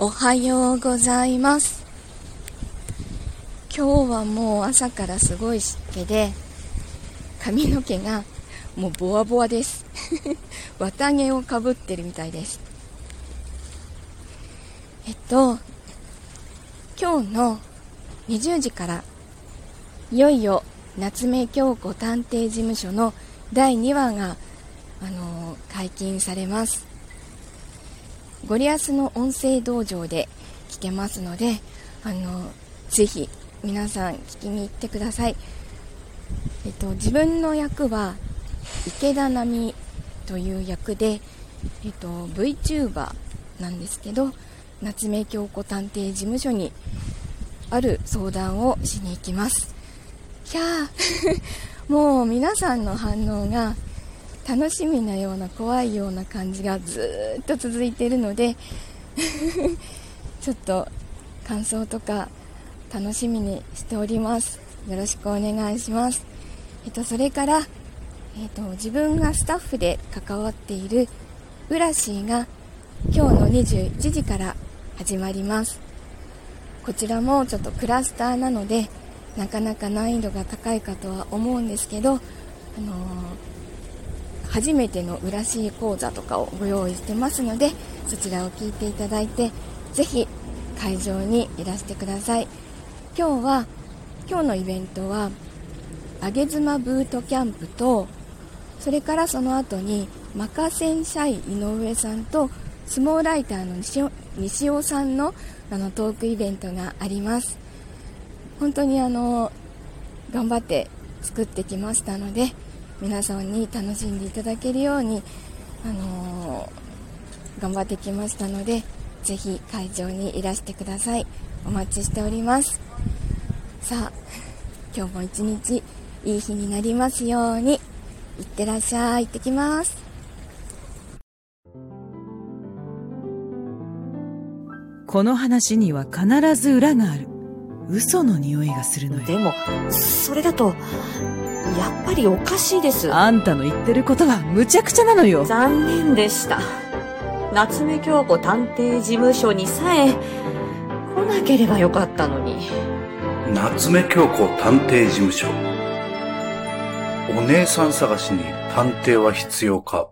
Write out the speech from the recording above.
おはようございます。今日はもう朝からすごい湿気で髪の毛がもうボワボワです。綿毛をかぶってるみたいです。えっと今日の20時からいよいよ夏目京子探偵事務所の第2話が、あの、解禁されます。ゴリアスの音声道場で聞けますのであのぜひ皆さん聞きに行ってください、えっと、自分の役は池田奈美という役で、えっと、VTuber なんですけど夏目京子探偵事務所にある相談をしに行きますキャーもう皆さんの反応が楽しみなような怖いような感じがずっと続いているので ちょっと感想とか楽しみにしております。よろしくお願いします。えっとそれからえっと自分がスタッフで関わっているウラシーが今日の21時から始まります。こちらもちょっとクラスターなのでなかなか難易度が高いかとは思うんですけどあのー初めての浦し講座とかをご用意してますのでそちらを聞いていただいてぜひ会場にいらしてください。今日は今日のイベントは上げ妻ブートキャンプとそれからその後にマカセンシャイ井上さんと相撲ライターの西尾さんのあのトークイベントがあります。本当にあの頑張って作ってきましたので皆さんに楽しんでいただけるように、あのー、頑張ってきましたのでぜひ会場にいらしてください。お待ちしております。さあ今日も一日いい日になりますようにいってらっしゃい。行ってきます。この話には必ず裏がある。嘘の匂いがするのよでもそれだとやっぱりおかしいです。あんたの言ってることは無茶苦茶なのよ。残念でした。夏目京子探偵事務所にさえ来なければよかったのに。夏目京子探偵事務所。お姉さん探しに探偵は必要か？